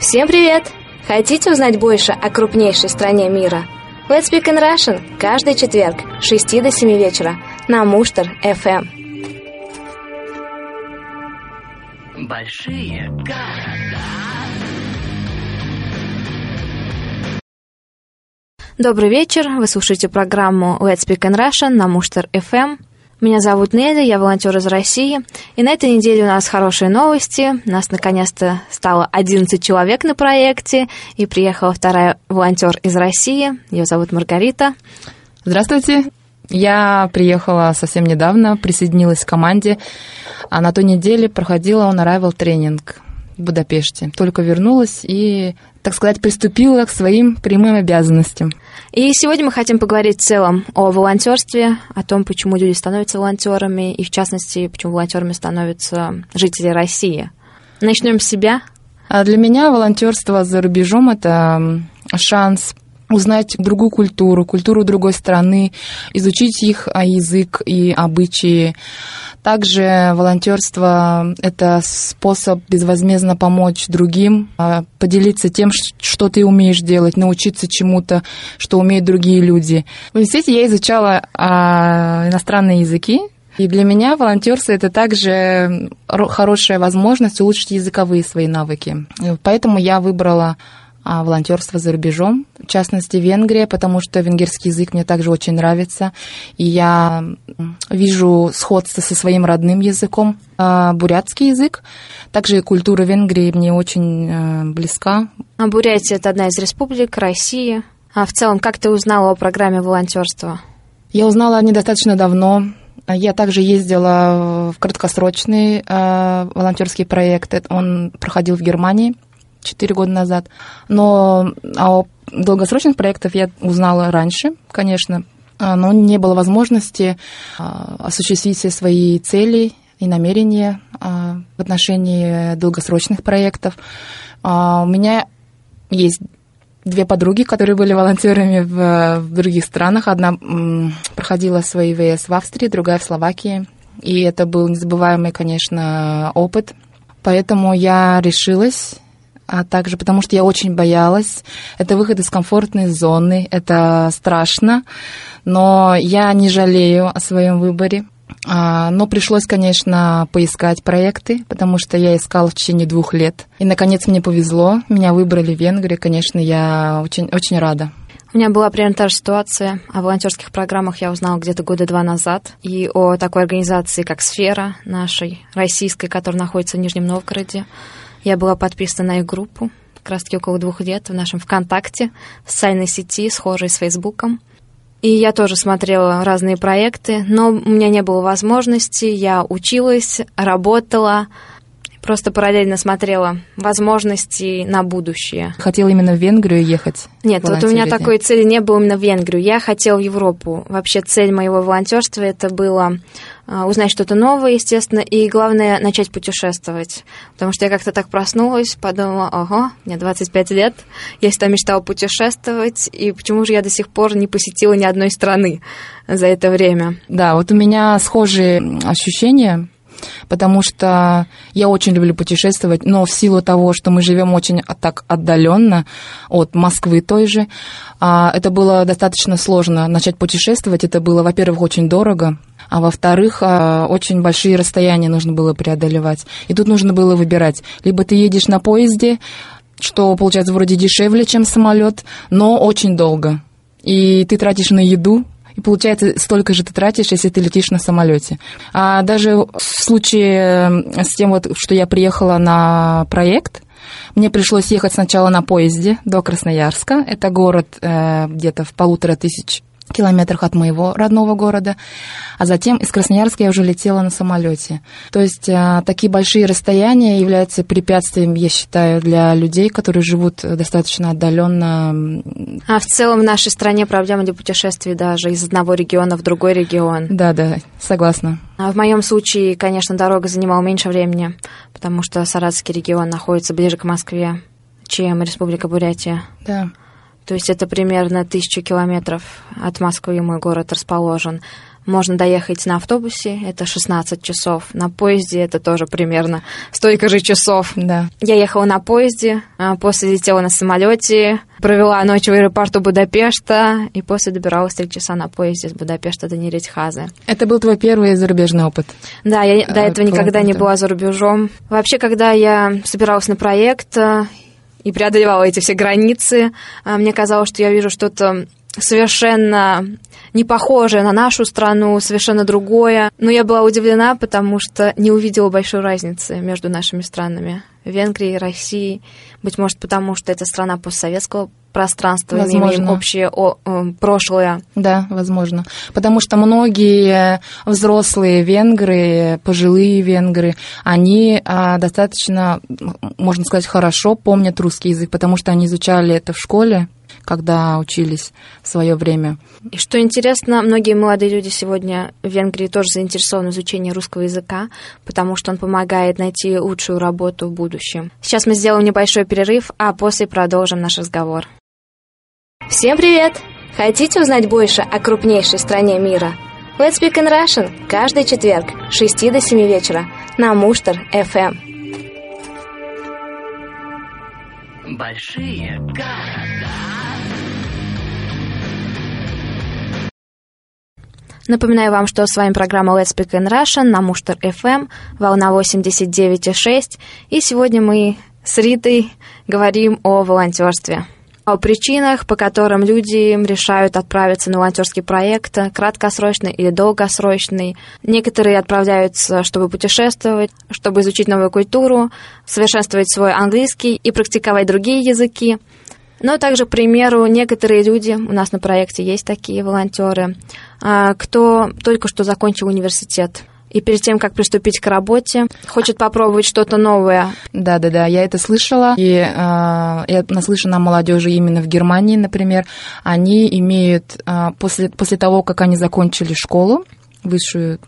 Всем привет! Хотите узнать больше о крупнейшей стране мира? Let's Speak in Russian каждый четверг с 6 до 7 вечера на Муштер FM. Большие города. Добрый вечер, вы слушаете программу Let's Speak in Russian на Муштер FM. Меня зовут Неля, я волонтер из России. И на этой неделе у нас хорошие новости. У нас наконец-то стало 11 человек на проекте. И приехала вторая волонтер из России. Ее зовут Маргарита. Здравствуйте. Я приехала совсем недавно, присоединилась к команде, а на той неделе проходила он arrival тренинг в Будапеште. Только вернулась и, так сказать, приступила к своим прямым обязанностям. И сегодня мы хотим поговорить в целом о волонтерстве, о том, почему люди становятся волонтерами, и в частности, почему волонтерами становятся жители России. Начнем с себя. А для меня волонтерство за рубежом это шанс узнать другую культуру, культуру другой страны, изучить их а, язык и обычаи. Также волонтерство – это способ безвозмездно помочь другим, а, поделиться тем, что ты умеешь делать, научиться чему-то, что умеют другие люди. В университете я изучала а, иностранные языки, и для меня волонтерство это также хорошая возможность улучшить языковые свои навыки. Поэтому я выбрала а, волонтерство за рубежом, в частности Венгрия, потому что венгерский язык мне также очень нравится, и я вижу сходство со своим родным языком, а, бурятский язык. Также и культура Венгрии мне очень э, близка. А Бурятия – это одна из республик России. А в целом, как ты узнала о программе волонтерства? Я узнала недостаточно давно. Я также ездила в краткосрочный э, волонтерский проект. Он проходил в Германии – 4 года назад. Но о долгосрочных проектах я узнала раньше, конечно, а, но не было возможности а, осуществить все свои цели и намерения а, в отношении долгосрочных проектов. У меня есть две подруги, которые были волонтерами в, в других странах. Одна проходила свои ВС в Австрии, другая в Словакии. И это был незабываемый, конечно, опыт. Поэтому я решилась а также потому что я очень боялась. Это выход из комфортной зоны, это страшно, но я не жалею о своем выборе. А, но пришлось, конечно, поискать проекты, потому что я искала в течение двух лет. И, наконец, мне повезло. Меня выбрали в Венгрии. Конечно, я очень, очень рада. У меня была примерно та же ситуация. О волонтерских программах я узнала где-то года два назад. И о такой организации, как «Сфера» нашей, российской, которая находится в Нижнем Новгороде. Я была подписана на их группу как раз-таки около двух лет в нашем ВКонтакте, в социальной сети, схожей с Фейсбуком. И я тоже смотрела разные проекты, но у меня не было возможности, я училась, работала, просто параллельно смотрела возможности на будущее. Хотела именно в Венгрию ехать? Нет, вот у меня такой цели не было именно в Венгрию. Я хотела в Европу. Вообще цель моего волонтерства это было узнать что-то новое, естественно, и главное начать путешествовать. Потому что я как-то так проснулась, подумала, ого, мне 25 лет, я всегда мечтала путешествовать, и почему же я до сих пор не посетила ни одной страны за это время? Да, вот у меня схожие ощущения потому что я очень люблю путешествовать, но в силу того, что мы живем очень так отдаленно от Москвы той же, а, это было достаточно сложно начать путешествовать. Это было, во-первых, очень дорого, а во-вторых, а, очень большие расстояния нужно было преодолевать. И тут нужно было выбирать. Либо ты едешь на поезде, что получается вроде дешевле, чем самолет, но очень долго. И ты тратишь на еду, и получается, столько же ты тратишь, если ты летишь на самолете. А даже в случае с тем, вот, что я приехала на проект, мне пришлось ехать сначала на поезде до Красноярска. Это город э, где-то в полутора тысяч километрах от моего родного города, а затем из Красноярска я уже летела на самолете. То есть а, такие большие расстояния являются препятствием, я считаю, для людей, которые живут достаточно отдаленно. А в целом в нашей стране проблема для путешествий даже из одного региона в другой регион. Да, да, согласна. А в моем случае, конечно, дорога занимала меньше времени, потому что Саратовский регион находится ближе к Москве, чем Республика Бурятия. Да. То есть это примерно тысячу километров от Москвы мой город расположен. Можно доехать на автобусе, это 16 часов. На поезде это тоже примерно столько же часов. Да. Я ехала на поезде, а после летела на самолете, провела ночь в аэропорту Будапешта и после добиралась три часа на поезде с Будапешта до Неретьхазы. Это был твой первый зарубежный опыт? Да, я до этого никогда не была за рубежом. Вообще, когда я собиралась на проект, и преодолевала эти все границы. А, мне казалось, что я вижу что-то совершенно не похожее на нашу страну, совершенно другое. Но я была удивлена, потому что не увидела большой разницы между нашими странами. Венгрией, Россией. Быть может, потому что это страна постсоветского пространства, возможно. имеем общее о, э, прошлое. Да, возможно. Потому что многие взрослые венгры, пожилые венгры, они а, достаточно, можно сказать, хорошо помнят русский язык, потому что они изучали это в школе, когда учились в свое время. И что интересно, многие молодые люди сегодня в Венгрии тоже заинтересованы в изучении русского языка, потому что он помогает найти лучшую работу в будущем. Сейчас мы сделаем небольшой перерыв, а после продолжим наш разговор. Всем привет! Хотите узнать больше о крупнейшей стране мира? Let's Speak in Russian каждый четверг с 6 до 7 вечера на Муштер FM. Большие города. Напоминаю вам, что с вами программа Let's Speak in Russian на Муштер FM, волна 89,6. И сегодня мы с Ритой говорим о волонтерстве о причинах, по которым люди решают отправиться на волонтерский проект, краткосрочный или долгосрочный. Некоторые отправляются, чтобы путешествовать, чтобы изучить новую культуру, совершенствовать свой английский и практиковать другие языки. Но также, к примеру, некоторые люди, у нас на проекте есть такие волонтеры, а, кто только что закончил университет, и перед тем, как приступить к работе, хочет попробовать что-то новое. Да, да, да, я это слышала. И э, я наслышана о молодежи именно в Германии, например. Они имеют э, после, после того, как они закончили школу, высшую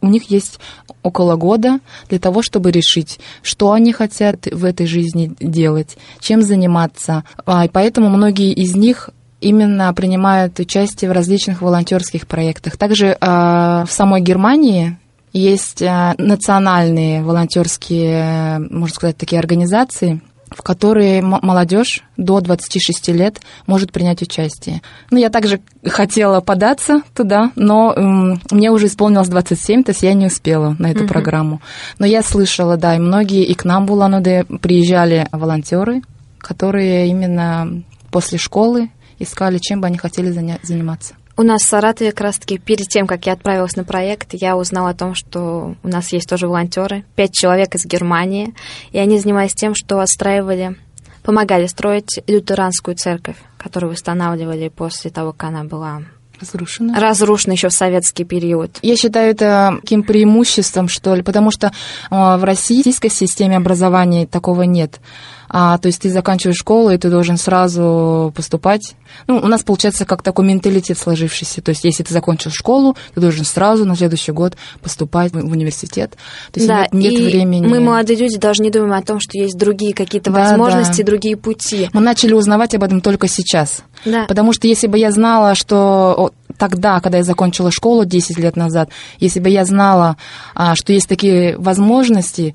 у них есть около года для того, чтобы решить, что они хотят в этой жизни делать, чем заниматься. И поэтому многие из них именно принимают участие в различных волонтерских проектах. Также э, в самой Германии есть э, национальные волонтерские, можно сказать, такие организации, в которые молодежь до 26 лет может принять участие. Ну, я также хотела податься туда, но эм, мне уже исполнилось 27, то есть я не успела на эту mm-hmm. программу. Но я слышала, да, и многие, и к нам в Улан-Удэ приезжали волонтеры, которые именно после школы искали, чем бы они хотели заниматься. У нас в Саратове как раз-таки перед тем, как я отправилась на проект, я узнала о том, что у нас есть тоже волонтеры, пять человек из Германии, и они занимались тем, что отстраивали, помогали строить лютеранскую церковь, которую восстанавливали после того, как она была Разрушена. Разрушена еще в советский период. Я считаю это таким преимуществом, что ли, потому что в российской системе образования такого нет. А, то есть ты заканчиваешь школу, и ты должен сразу поступать. Ну, у нас получается как такой менталитет сложившийся. То есть если ты закончил школу, ты должен сразу на следующий год поступать в университет. То есть да, нет, нет и времени. Мы, молодые люди, даже не думаем о том, что есть другие какие-то да, возможности, да. другие пути. Мы начали узнавать об этом только сейчас. Да. Потому что если бы я знала, что тогда, когда я закончила школу 10 лет назад, если бы я знала, а, что есть такие возможности,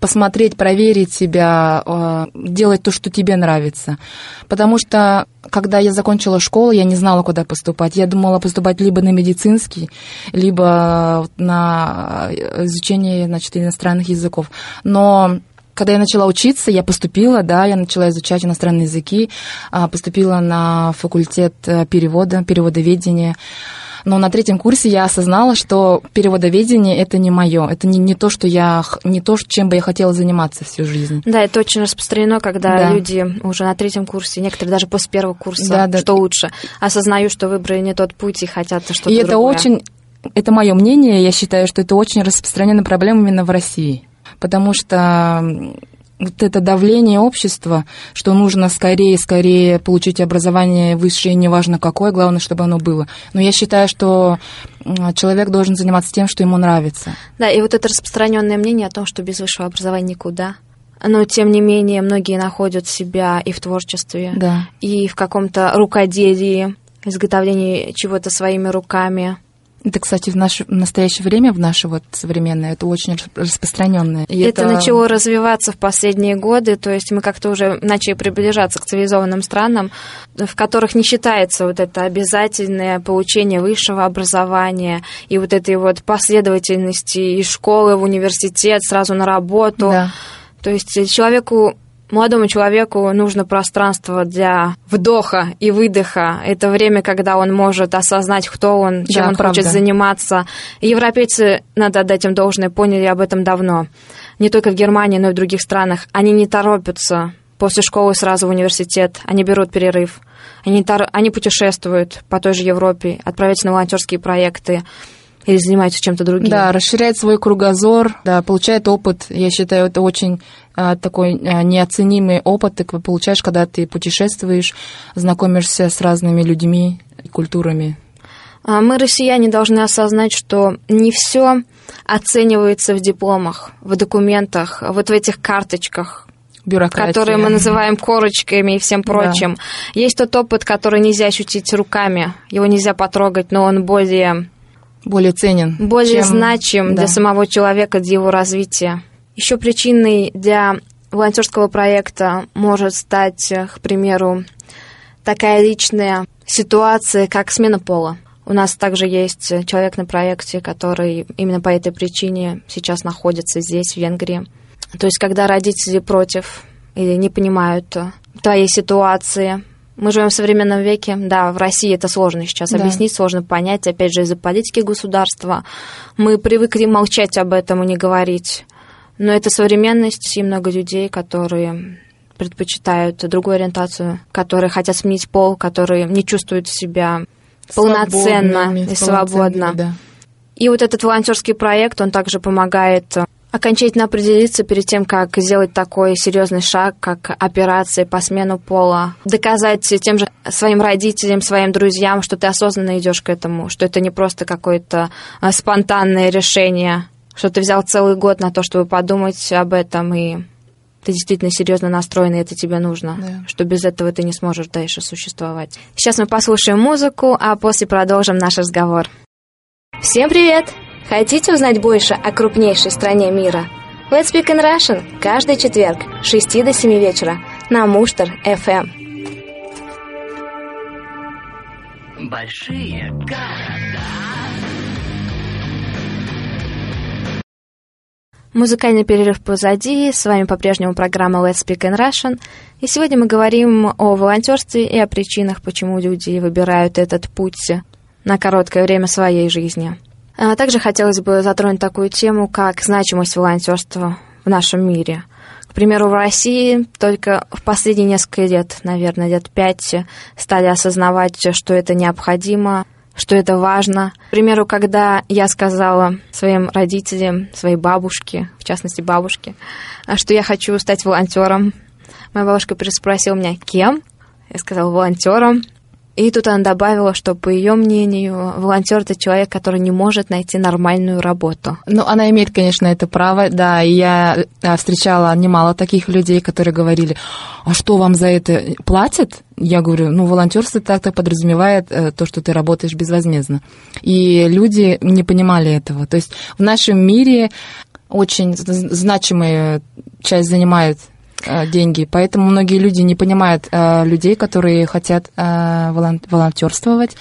посмотреть, проверить себя, а, делать то, что тебе нравится. Потому что, когда я закончила школу, я не знала, куда поступать. Я думала поступать либо на медицинский, либо на изучение значит, иностранных языков. Но когда я начала учиться, я поступила, да, я начала изучать иностранные языки, а, поступила на факультет э, перевода, переводоведения. Но на третьем курсе я осознала, что переводоведение это не мое, это не, не то, что я не то, чем бы я хотела заниматься всю жизнь. Да, это очень распространено, когда да. люди уже на третьем курсе, некоторые даже после первого курса, да, да. что лучше, осознают, что выбрали не тот путь и хотят что-то И другое. это очень, это мое мнение, я считаю, что это очень распространенная проблема именно в России, потому что вот это давление общества, что нужно скорее, скорее получить образование высшее, неважно какое, главное, чтобы оно было. Но я считаю, что человек должен заниматься тем, что ему нравится. Да, и вот это распространенное мнение о том, что без высшего образования никуда. Но, тем не менее, многие находят себя и в творчестве, да. и в каком-то рукоделии, изготовлении чего-то своими руками. Это, кстати, в, наше, в настоящее время, в наше вот современное, это очень распространенное. И это, это начало развиваться в последние годы, то есть мы как-то уже начали приближаться к цивилизованным странам, в которых не считается вот это обязательное получение высшего образования и вот этой вот последовательности из школы в университет, сразу на работу. Да. То есть человеку Молодому человеку нужно пространство для вдоха и выдоха. Это время, когда он может осознать, кто он, чем да, он правда. хочет заниматься. европейцы, надо отдать им должное, поняли об этом давно. Не только в Германии, но и в других странах. Они не торопятся после школы сразу в университет. Они берут перерыв. Они, тор... они путешествуют по той же Европе, отправляются на волонтерские проекты или занимаются чем-то другим. Да, расширяет свой кругозор, да, получает опыт. Я считаю, это очень а, такой а, неоценимый опыт ты получаешь, когда ты путешествуешь, знакомишься с разными людьми и культурами. А мы, россияне, должны осознать, что не все оценивается в дипломах, в документах, вот в этих карточках, Бюрократия. которые мы называем корочками и всем прочим. Да. Есть тот опыт, который нельзя ощутить руками, его нельзя потрогать, но он более более ценен. Более чем... значим да. для самого человека, для его развития. Еще причиной для волонтерского проекта может стать, к примеру, такая личная ситуация, как смена пола. У нас также есть человек на проекте, который именно по этой причине сейчас находится здесь, в Венгрии. То есть, когда родители против или не понимают твоей ситуации, мы живем в современном веке. Да, в России это сложно сейчас да. объяснить, сложно понять, опять же, из-за политики государства. Мы привыкли молчать об этом и не говорить. Но это современность, и много людей, которые предпочитают другую ориентацию, которые хотят сменить пол, которые не чувствуют себя полноценно и свободно. Да. И вот этот волонтерский проект, он также помогает окончательно определиться перед тем, как сделать такой серьезный шаг, как операция по смену пола, доказать тем же своим родителям, своим друзьям, что ты осознанно идешь к этому, что это не просто какое-то а, спонтанное решение, что ты взял целый год на то, чтобы подумать об этом, и ты действительно серьезно настроен, и это тебе нужно, да. что без этого ты не сможешь дальше существовать. Сейчас мы послушаем музыку, а после продолжим наш разговор. Всем привет! Хотите узнать больше о крупнейшей стране мира? Let's Speak in Russian каждый четверг с 6 до 7 вечера на Муштер FM. Большие города. Музыкальный перерыв позади. С вами по-прежнему программа Let's Speak in Russian. И сегодня мы говорим о волонтерстве и о причинах, почему люди выбирают этот путь на короткое время своей жизни. А также хотелось бы затронуть такую тему, как значимость волонтерства в нашем мире. К примеру, в России только в последние несколько лет, наверное, лет пять, стали осознавать, что это необходимо, что это важно. К примеру, когда я сказала своим родителям, своей бабушке, в частности бабушке, что я хочу стать волонтером, моя бабушка переспросила меня, кем? Я сказала, волонтером. И тут она добавила, что, по ее мнению, волонтер это человек, который не может найти нормальную работу. Ну, она имеет, конечно, это право, да. И я встречала немало таких людей, которые говорили, а что вам за это платят? Я говорю, ну, волонтерство так-то подразумевает э, то, что ты работаешь безвозмездно. И люди не понимали этого. То есть в нашем мире очень значимая часть занимает Э, деньги. Поэтому многие люди не понимают э, людей, которые хотят э, волонтерствовать,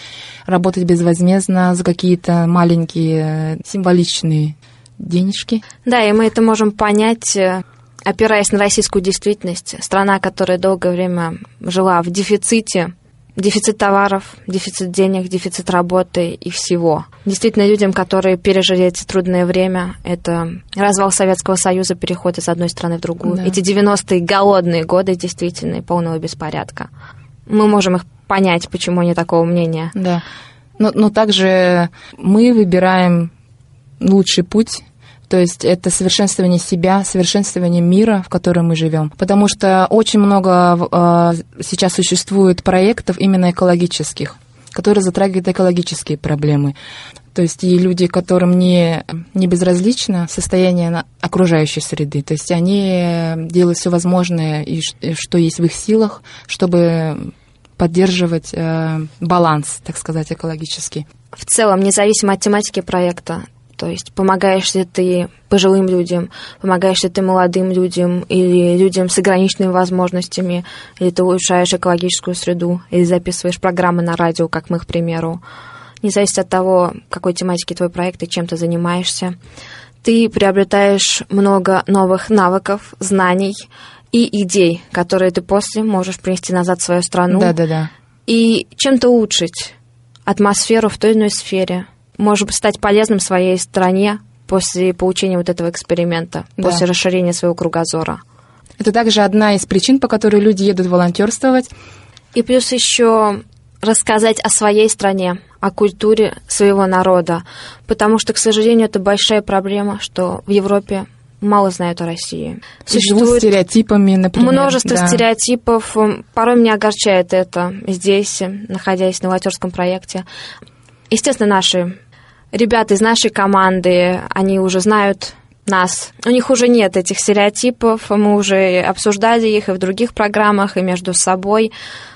работать безвозмездно за какие-то маленькие символичные денежки. Да, и мы это можем понять опираясь на российскую действительность, страна, которая долгое время жила в дефиците дефицит товаров, дефицит денег, дефицит работы и всего. Действительно, людям, которые пережили эти трудное время, это развал Советского Союза, переход из одной страны в другую. Да. Эти 90-е голодные годы действительно полного беспорядка. Мы можем их понять, почему они такого мнения. Да. Но, но также мы выбираем лучший путь то есть это совершенствование себя, совершенствование мира, в котором мы живем. Потому что очень много э, сейчас существует проектов именно экологических, которые затрагивают экологические проблемы. То есть и люди, которым не, не безразлично состояние окружающей среды. То есть они делают все возможное, и что есть в их силах, чтобы поддерживать э, баланс, так сказать, экологический. В целом, независимо от тематики проекта, то есть помогаешь ли ты пожилым людям, помогаешь ли ты молодым людям или людям с ограниченными возможностями, или ты улучшаешь экологическую среду, или записываешь программы на радио, как мы, к примеру. Не зависит от того, какой тематики твой проект и чем ты занимаешься. Ты приобретаешь много новых навыков, знаний и идей, которые ты после можешь принести назад в свою страну. Да, да, да. И чем-то улучшить атмосферу в той или иной сфере – может стать полезным своей стране после получения вот этого эксперимента, да. после расширения своего кругозора. Это также одна из причин, по которой люди едут волонтерствовать. И плюс еще рассказать о своей стране, о культуре своего народа, потому что, к сожалению, это большая проблема, что в Европе мало знают о России. Существует стереотипами, например. Множество да. стереотипов. Порой меня огорчает это здесь, находясь на волонтерском проекте. Естественно, наши ребята из нашей команды, они уже знают нас. У них уже нет этих стереотипов, мы уже обсуждали их и в других программах, и между собой.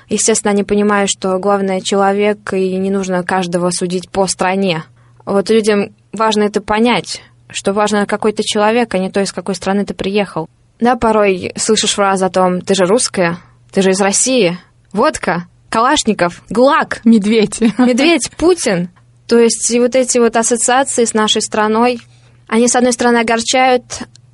Естественно, они понимают, что главное человек, и не нужно каждого судить по стране. Вот людям важно это понять, что важно какой то человек, а не то, из какой страны ты приехал. Да, порой слышишь фразу о том, ты же русская, ты же из России, водка, Калашников, ГУЛАГ. Медведь. Медведь, Путин. То есть и вот эти вот ассоциации с нашей страной, они, с одной стороны, огорчают,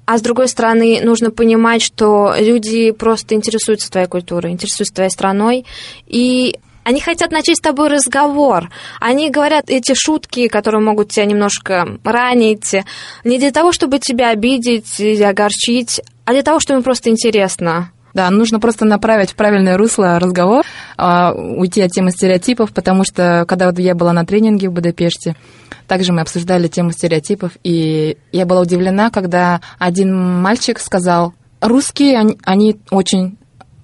а с другой стороны, нужно понимать, что люди просто интересуются твоей культурой, интересуются твоей страной, и они хотят начать с тобой разговор. Они говорят эти шутки, которые могут тебя немножко ранить, не для того, чтобы тебя обидеть или огорчить, а для того, чтобы им просто интересно. Да, нужно просто направить в правильное русло разговор, а, уйти от темы стереотипов, потому что когда вот я была на тренинге в Будапеште, также мы обсуждали тему стереотипов, и я была удивлена, когда один мальчик сказал, русские, они, они очень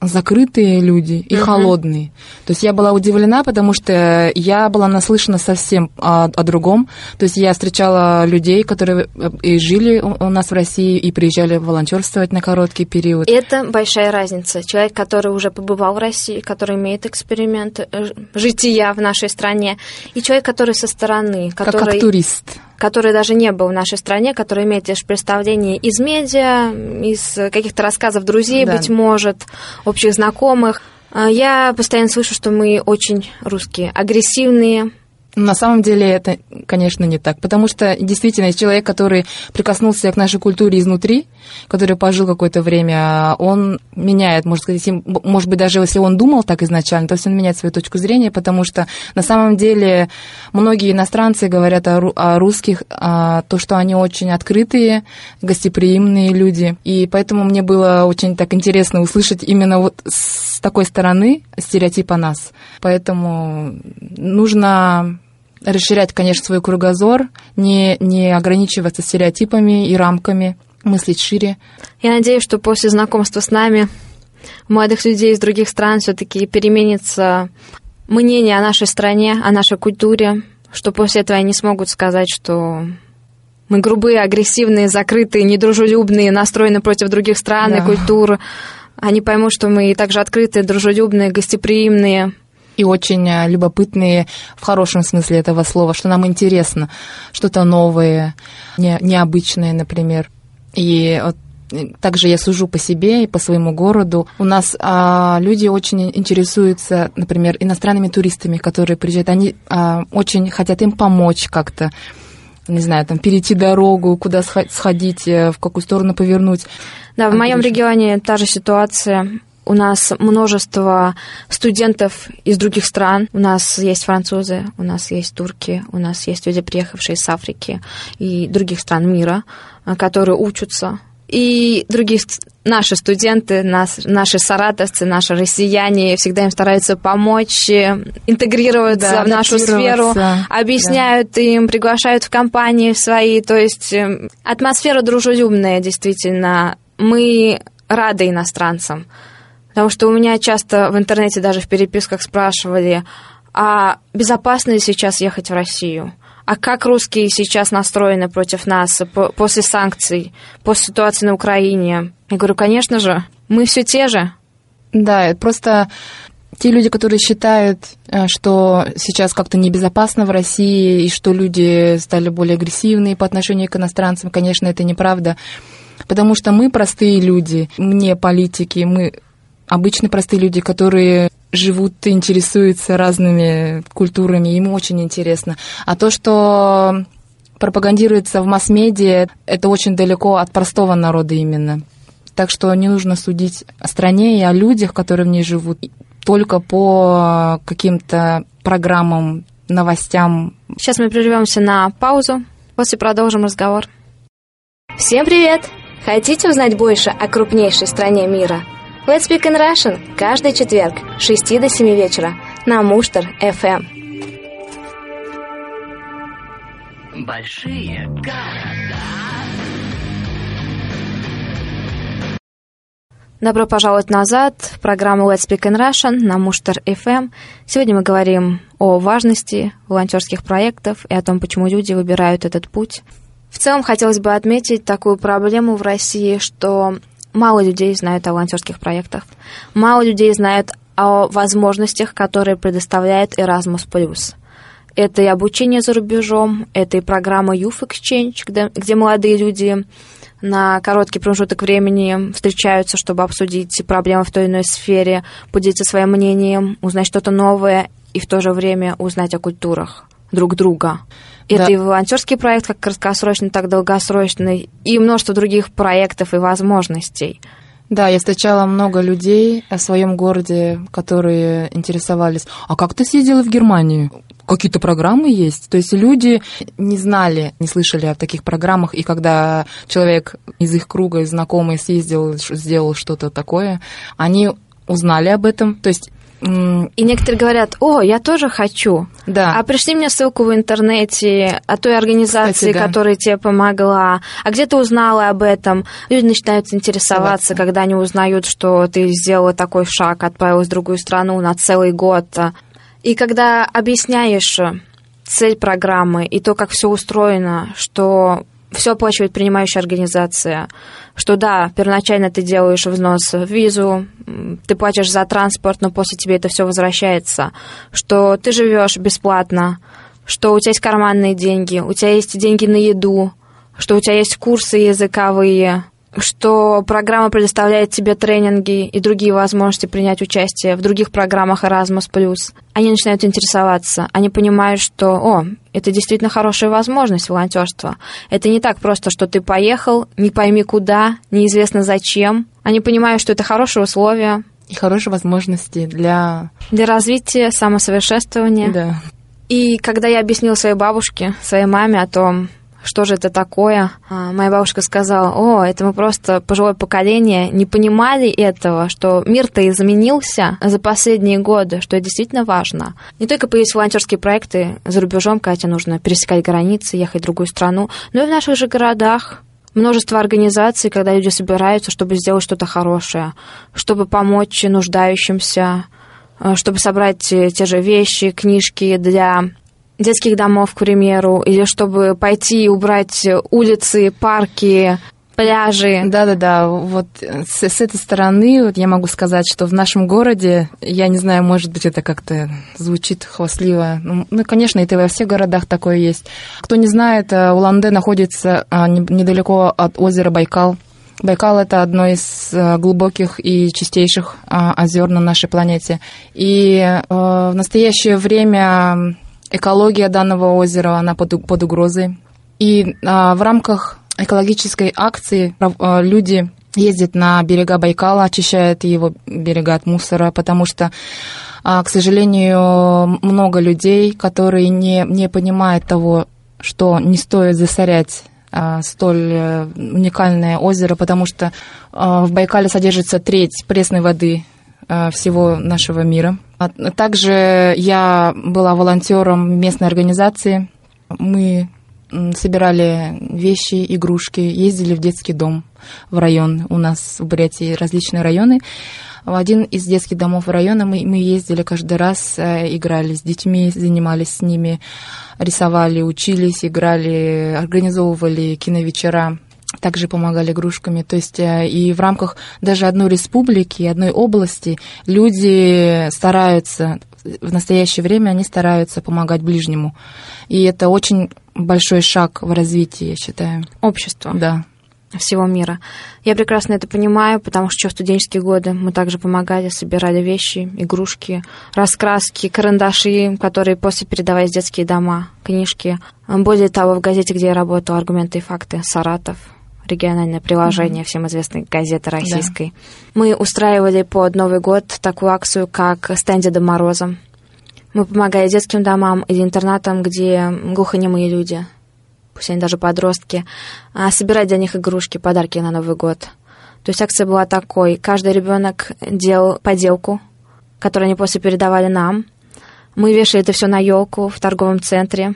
закрытые люди и uh-huh. холодные. То есть я была удивлена, потому что я была наслышана совсем о, о другом. То есть я встречала людей, которые э, и жили у нас в России и приезжали волонтерствовать на короткий период. Это большая разница. Человек, который уже побывал в России, который имеет эксперимент э, жития в нашей стране, и человек, который со стороны, который... Как, как турист который даже не был в нашей стране, который имеет лишь представление из медиа, из каких-то рассказов друзей, да. быть может, общих знакомых. А, я постоянно слышу, что мы очень русские, агрессивные, на самом деле это, конечно, не так, потому что действительно человек, который прикоснулся к нашей культуре изнутри, который пожил какое-то время, он меняет, может сказать, может быть, даже если он думал так изначально, то есть он меняет свою точку зрения, потому что на самом деле многие иностранцы говорят о, о русских, о то, что они очень открытые, гостеприимные люди, и поэтому мне было очень так интересно услышать именно вот с такой стороны стереотип о нас. Поэтому нужно расширять, конечно, свой кругозор, не, не ограничиваться стереотипами и рамками, мыслить шире. Я надеюсь, что после знакомства с нами молодых людей из других стран все-таки переменится мнение о нашей стране, о нашей культуре, что после этого они смогут сказать, что мы грубые, агрессивные, закрытые, недружелюбные, настроены против других стран да. и культур. Они поймут, что мы также открытые, дружелюбные, гостеприимные, и очень э, любопытные в хорошем смысле этого слова, что нам интересно что-то новое, не, необычное, например. И вот э, также я сужу по себе и по своему городу. У нас а, люди очень интересуются, например, иностранными туристами, которые приезжают. Они а, очень хотят им помочь как-то не знаю, там, перейти дорогу, куда сходить, э, в какую сторону повернуть. Да, в моем регионе та же ситуация у нас множество студентов из других стран. У нас есть французы, у нас есть турки, у нас есть люди, приехавшие с Африки и других стран мира, которые учатся и другие наши студенты, нас, наши саратовцы, наши россияне всегда им стараются помочь, э, интегрироваться да, в нашу сферу, объясняют да. им, приглашают в компании свои. То есть э, атмосфера дружелюбная, действительно. Мы рады иностранцам. Потому что у меня часто в интернете даже в переписках спрашивали, а безопасно ли сейчас ехать в Россию? А как русские сейчас настроены против нас после санкций, после ситуации на Украине? Я говорю, конечно же, мы все те же. Да, просто те люди, которые считают, э, что сейчас как-то небезопасно в России и что люди стали более агрессивные по отношению к иностранцам, конечно, это неправда. Потому что мы простые люди, мне политики, мы обычные простые люди, которые живут, интересуются разными культурами, ему очень интересно. А то, что пропагандируется в масс-медиа, это очень далеко от простого народа именно. Так что не нужно судить о стране и о людях, которые в ней живут, только по каким-то программам, новостям. Сейчас мы прервемся на паузу, после продолжим разговор. Всем привет! Хотите узнать больше о крупнейшей стране мира – Let's Speak in Russian каждый четверг с 6 до 7 вечера на Муштер FM. Большие города. Добро пожаловать назад в программу Let's Speak in Russian на Муштер FM. Сегодня мы говорим о важности волонтерских проектов и о том, почему люди выбирают этот путь. В целом хотелось бы отметить такую проблему в России, что мало людей знают о волонтерских проектах, мало людей знают о возможностях, которые предоставляет Erasmus+. Это и обучение за рубежом, это и программа Youth Exchange, где, где молодые люди на короткий промежуток времени встречаются, чтобы обсудить проблемы в той или иной сфере, поделиться своим мнением, узнать что-то новое и в то же время узнать о культурах друг друга. Это да. и волонтерский проект, как краткосрочный, так и долгосрочный, и множество других проектов и возможностей. Да, я встречала много людей о своем городе, которые интересовались. А как ты съездила в Германию? Какие-то программы есть? То есть люди не знали, не слышали о таких программах, и когда человек из их круга, из знакомый съездил, сделал что-то такое, они узнали об этом. То есть и некоторые говорят, о, я тоже хочу. Да. А пришли мне ссылку в интернете о той организации, Кстати, да. которая тебе помогла. А где ты узнала об этом? Люди начинают интересоваться, когда они узнают, что ты сделала такой шаг, отправилась в другую страну на целый год. И когда объясняешь цель программы и то, как все устроено, что все оплачивает принимающая организация, что да, первоначально ты делаешь взнос в визу, ты платишь за транспорт, но после тебе это все возвращается, что ты живешь бесплатно, что у тебя есть карманные деньги, у тебя есть деньги на еду, что у тебя есть курсы языковые, что программа предоставляет тебе тренинги и другие возможности принять участие в других программах Erasmus+. Они начинают интересоваться, они понимают, что, о, это действительно хорошая возможность волонтерства. Это не так просто, что ты поехал, не пойми куда, неизвестно зачем. Они понимают, что это хорошие условия. И хорошие возможности для... Для развития, самосовершенствования. Да. И когда я объяснила своей бабушке, своей маме о том, что же это такое. А, моя бабушка сказала, о, это мы просто пожилое поколение не понимали этого, что мир-то изменился за последние годы, что это действительно важно. Не только появились волонтерские проекты за рубежом, когда нужно пересекать границы, ехать в другую страну, но и в наших же городах множество организаций, когда люди собираются, чтобы сделать что-то хорошее, чтобы помочь нуждающимся, а, чтобы собрать те же вещи, книжки для детских домов, к примеру, или чтобы пойти и убрать улицы, парки, пляжи. Да-да-да, вот с, с этой стороны вот я могу сказать, что в нашем городе, я не знаю, может быть, это как-то звучит хвастливо, ну, ну, конечно, это во всех городах такое есть. Кто не знает, э, Улан-Удэ находится а, недалеко от озера Байкал. Байкал это одно из э, глубоких и чистейших а, озер на нашей планете. И э, в настоящее время экология данного озера, она под, под угрозой. И а, в рамках экологической акции а, люди ездит на берега Байкала, очищает его берега от мусора, потому что а, к сожалению, много людей, которые не, не понимают того, что не стоит засорять а, столь э, уникальное озеро, потому что а, в Байкале содержится треть пресной воды всего нашего мира. Также я была волонтером местной организации. Мы собирали вещи, игрушки, ездили в детский дом в район. У нас в Бурятии различные районы в один из детских домов района мы, мы ездили каждый раз, э, играли с детьми, занимались с ними, рисовали, учились, играли, организовывали киновечера также помогали игрушками. То есть э, и в рамках даже одной республики, одной области люди стараются, в настоящее время они стараются помогать ближнему. И это очень большой шаг в развитии, я считаю. Общество. Да всего мира. Я прекрасно это понимаю, потому что еще в студенческие годы мы также помогали, собирали вещи, игрушки, раскраски, карандаши, которые после передавались в детские дома, книжки. Более того, в газете, где я работала, «Аргументы и факты», «Саратов», региональное приложение mm-hmm. всем известной газеты российской. Да. Мы устраивали под Новый год такую акцию, как «Стань Дедом Морозом». Мы помогали детским домам или интернатам, где глухонемые люди – пусть они даже подростки, а собирать для них игрушки, подарки на Новый год. То есть акция была такой. Каждый ребенок делал поделку, которую они после передавали нам. Мы вешали это все на елку в торговом центре.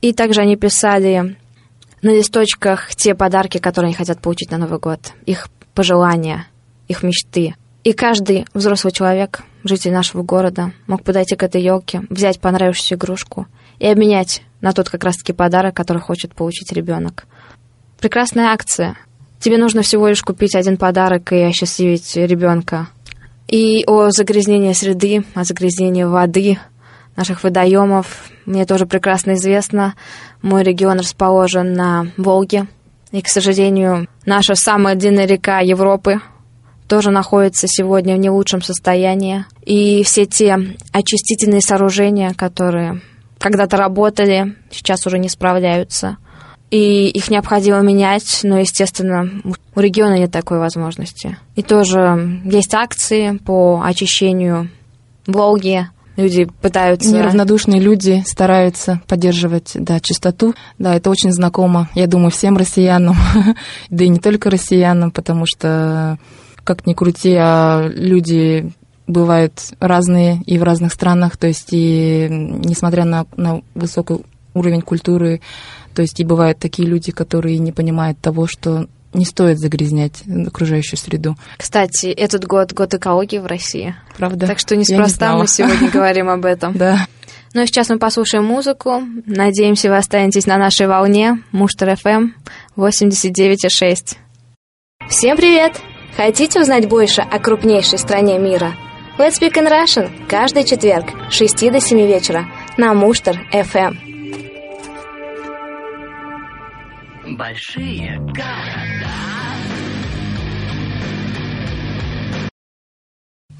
И также они писали на листочках те подарки, которые они хотят получить на Новый год, их пожелания, их мечты. И каждый взрослый человек, житель нашего города, мог подойти к этой елке, взять понравившуюся игрушку и обменять на тот как раз-таки подарок, который хочет получить ребенок. Прекрасная акция. Тебе нужно всего лишь купить один подарок и осчастливить ребенка. И о загрязнении среды, о загрязнении воды, наших водоемов мне тоже прекрасно известно. Мой регион расположен на Волге. И, к сожалению, наша самая длинная река Европы тоже находится сегодня в не лучшем состоянии. И все те очистительные сооружения, которые когда-то работали, сейчас уже не справляются. И их необходимо менять, но, естественно, у региона нет такой возможности. И тоже есть акции по очищению Волги, люди пытаются... Неравнодушные люди стараются поддерживать, да, чистоту. Да, это очень знакомо, я думаю, всем россиянам, да и не только россиянам, потому что, как ни крути, а люди бывают разные и в разных странах, то есть и несмотря на, на высокий уровень культуры, то есть и бывают такие люди, которые не понимают того, что не стоит загрязнять окружающую среду. Кстати, этот год год экологии в России. Правда? Так что неспроста не мы сегодня говорим об этом. Да. Ну а сейчас мы послушаем музыку. Надеемся, вы останетесь на нашей волне. Муштер FM 89,6. Всем привет! Хотите узнать больше о крупнейшей стране мира – Let's Speak in Russian каждый четверг с 6 до 7 вечера на Муштер FM. Большие города.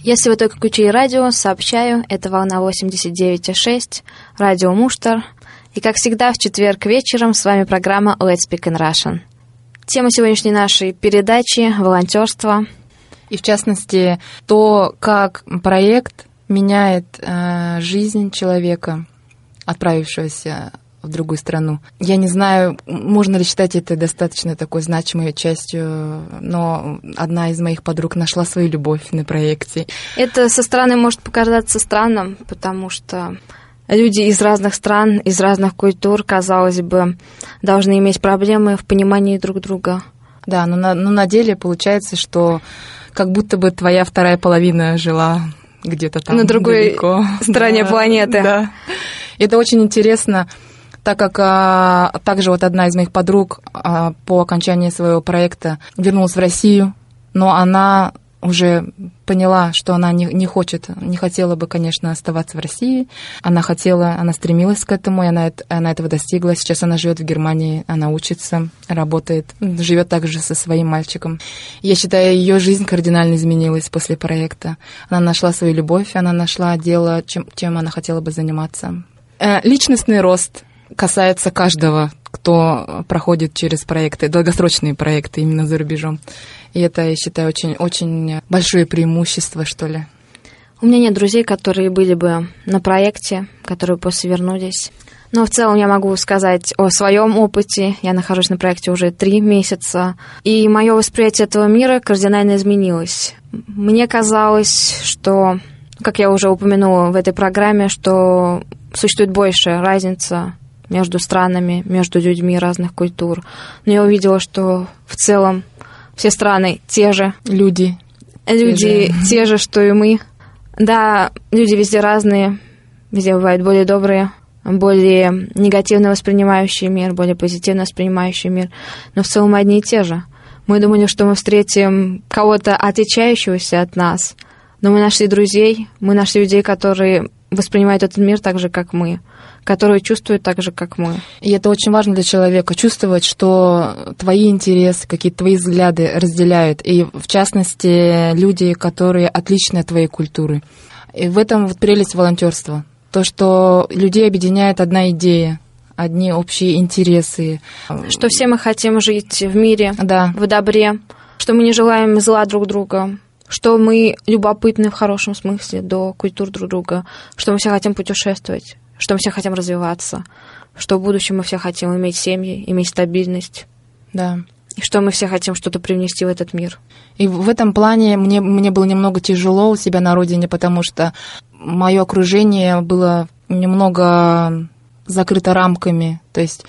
Если вы только включили радио, сообщаю, это волна 89,6, радио Муштер. И, как всегда, в четверг вечером с вами программа Let's Speak in Russian. Тема сегодняшней нашей передачи – волонтерство – и в частности, то, как проект меняет э, жизнь человека, отправившегося в другую страну. Я не знаю, можно ли считать это достаточно такой значимой частью, но одна из моих подруг нашла свою любовь на проекте. Это со стороны может показаться странным, потому что люди из разных стран, из разных культур, казалось бы, должны иметь проблемы в понимании друг друга. Да, но на, но на деле получается, что как будто бы твоя вторая половина жила где-то там на другой далеко. стороне да, планеты. Да. Это очень интересно, так как а, также вот одна из моих подруг а, по окончании своего проекта вернулась в Россию, но она уже поняла, что она не, не хочет, не хотела бы, конечно, оставаться в России. Она хотела, она стремилась к этому, и она, она этого достигла. Сейчас она живет в Германии, она учится, работает, живет также со своим мальчиком. Я считаю, ее жизнь кардинально изменилась после проекта. Она нашла свою любовь, она нашла дело, чем, чем она хотела бы заниматься. Э, личностный рост касается каждого, кто проходит через проекты, долгосрочные проекты именно за рубежом. И это, я считаю, очень, очень большое преимущество, что ли. У меня нет друзей, которые были бы на проекте, которые после вернулись. Но в целом я могу сказать о своем опыте. Я нахожусь на проекте уже три месяца. И мое восприятие этого мира кардинально изменилось. Мне казалось, что, как я уже упомянула в этой программе, что существует большая разница между странами, между людьми разных культур. Но я увидела, что в целом все страны те же. Люди. Люди те же, те же что и мы. Да, люди везде разные, везде бывают более добрые, более негативно воспринимающий мир, более позитивно воспринимающий мир, но в целом одни и те же. Мы думали, что мы встретим кого-то отличающегося от нас, но мы нашли друзей, мы нашли людей, которые воспринимают этот мир так же, как мы, которые чувствуют так же, как мы. И это очень важно для человека, чувствовать, что твои интересы, какие-то твои взгляды разделяют, и в частности люди, которые отличны от твоей культуры. И в этом вот прелесть волонтерства то, что людей объединяет одна идея, одни общие интересы. Что все мы хотим жить в мире, да. в добре, что мы не желаем зла друг друга, что мы любопытны в хорошем смысле до культур друг друга, что мы все хотим путешествовать, что мы все хотим развиваться, что в будущем мы все хотим иметь семьи, иметь стабильность. Да. И что мы все хотим что-то привнести в этот мир. И в этом плане мне, мне было немного тяжело у себя на родине, потому что мое окружение было немного закрыто рамками. То есть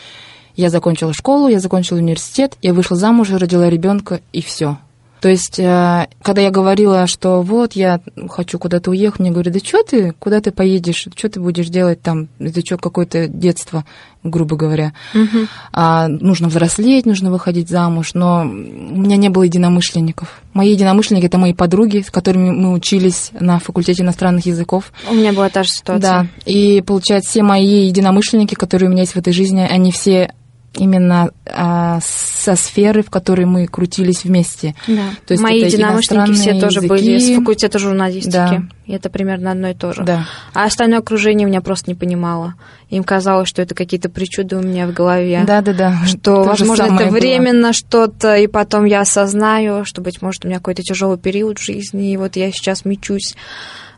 я закончила школу, я закончила университет, я вышла замуж, родила ребенка, и все. То есть, э, когда я говорила, что вот я хочу куда-то уехать, мне говорят, да что ты, куда ты поедешь, что ты будешь делать там, это что, какое-то детство, грубо говоря. Угу. А, нужно взрослеть, нужно выходить замуж, но у меня не было единомышленников. Мои единомышленники — это мои подруги, с которыми мы учились на факультете иностранных языков. У меня была та же ситуация. Да, и, получается, все мои единомышленники, которые у меня есть в этой жизни, они все именно а, со сферы, в которой мы крутились вместе. Да. То есть Мои единомышленники все тоже языки. были с факультета журналистики. Да. И это примерно одно и то же. Да. А остальное окружение меня просто не понимало. Им казалось, что это какие-то причуды у меня в голове. Да, да, да. Что, то возможно, это временно что-то, и потом я осознаю, что, быть может, у меня какой-то тяжелый период в жизни, и вот я сейчас мечусь.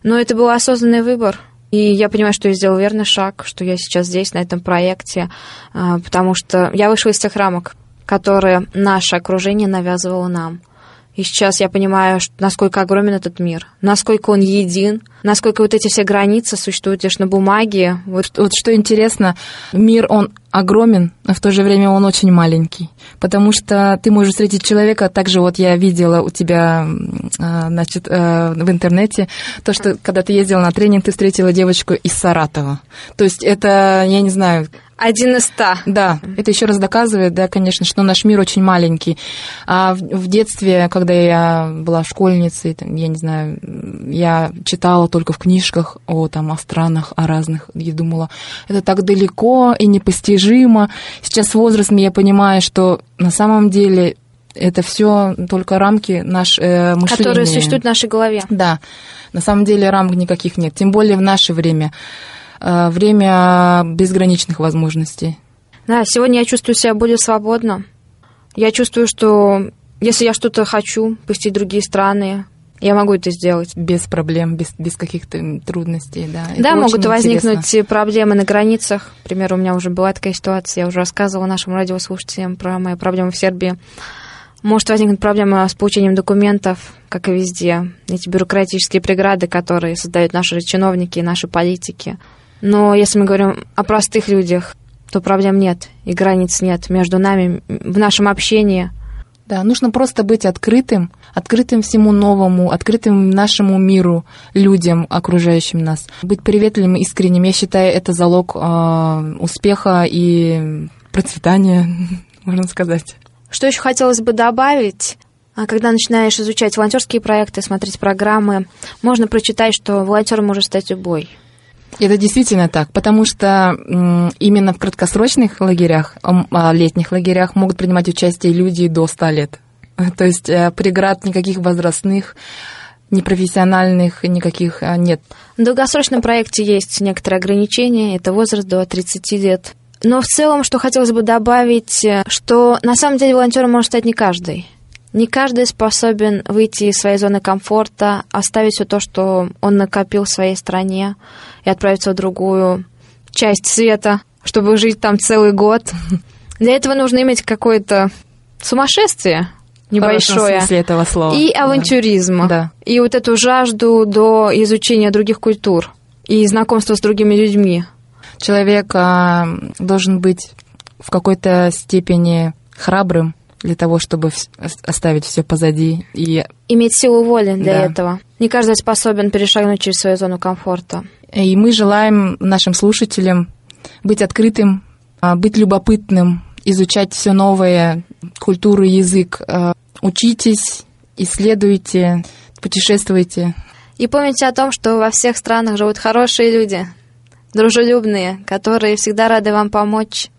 Но это был осознанный выбор. И я понимаю, что я сделал верный шаг, что я сейчас здесь, на этом проекте, а, потому что я вышла из тех рамок, которые наше окружение навязывало нам. И сейчас я понимаю, насколько огромен этот мир, насколько он един, насколько вот эти все границы существуют лишь на бумаге. Вот, вот что интересно, мир, он огромен, но в то же время он очень маленький. Потому что ты можешь встретить человека, также вот я видела у тебя, а, значит, э, в интернете, то, что когда ты ездила на тренинг, ты встретила девочку из Саратова. То есть это, я не знаю, один из ста. Да, это еще раз доказывает, да, конечно, что наш мир очень маленький. А в, в детстве, когда я была школьницей, там, я не знаю, я читала только в книжках о, там, о странах, о разных, и думала, это так далеко и непостижимо. Сейчас с возрастом я понимаю, что на самом деле это все только рамки наш э, мышления. Которые существуют в нашей голове. Да, на самом деле рамок никаких нет, тем более в наше время. Э, время безграничных возможностей. Да, сегодня я чувствую себя более свободно. Я чувствую, что если я что-то хочу посетить другие страны, я могу это сделать. Без проблем, без, без каких-то трудностей, да. Да, это могут возникнуть интересно. проблемы на границах. К примеру, у меня уже была такая ситуация, я уже рассказывала нашим радиослушателям про мои проблемы в Сербии. Может возникнуть проблема с получением документов, как и везде. Эти бюрократические преграды, которые создают наши чиновники и наши политики. Но если мы говорим о простых людях, то проблем нет и границ нет между нами в нашем общении. Да, нужно просто быть открытым, открытым всему новому, открытым нашему миру, людям, окружающим нас. Быть приветливым, искренним, я считаю, это залог э, успеха и процветания, можно сказать. Что еще хотелось бы добавить? А когда начинаешь изучать волонтерские проекты, смотреть программы, можно прочитать, что волонтером может стать любой. Это действительно так, потому что именно в краткосрочных лагерях, а, летних лагерях могут принимать участие люди до 100 лет. То есть э, преград никаких возрастных, непрофессиональных никаких а, нет. В долгосрочном проекте есть некоторые ограничения. Это возраст до 30 лет. Но в целом, что хотелось бы добавить, что на самом деле волонтером может стать не каждый. Не каждый способен выйти из своей зоны комфорта, оставить все то, что он накопил в своей стране, и отправиться в другую часть света, чтобы жить там целый год. Для этого нужно иметь какое-то сумасшествие небольшое. В этого слова. И авантюризм. Да. И вот эту жажду до изучения других культур и знакомства с другими людьми. Человек а, должен быть в какой-то степени храбрым для того, чтобы оставить все позади и иметь силу воли для да. этого. Не каждый способен перешагнуть через свою зону комфорта. И мы желаем нашим слушателям быть открытым, а, быть любопытным, изучать все новое, культуру, язык. А, учитесь, исследуйте, путешествуйте. И помните о том, что во всех странах живут хорошие люди, дружелюбные, которые всегда рады вам помочь.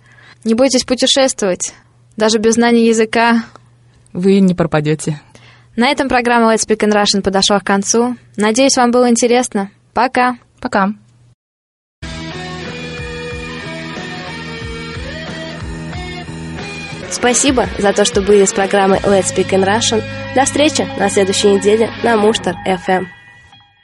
Не бойтесь путешествовать, даже без знания языка. Вы не пропадете. На этом программа Let's Speak in Russian подошла к концу. Надеюсь, вам было интересно. Пока. Пока. Спасибо за то, что были с программой Let's Speak in Russian. До встречи на следующей неделе на Муштар FM.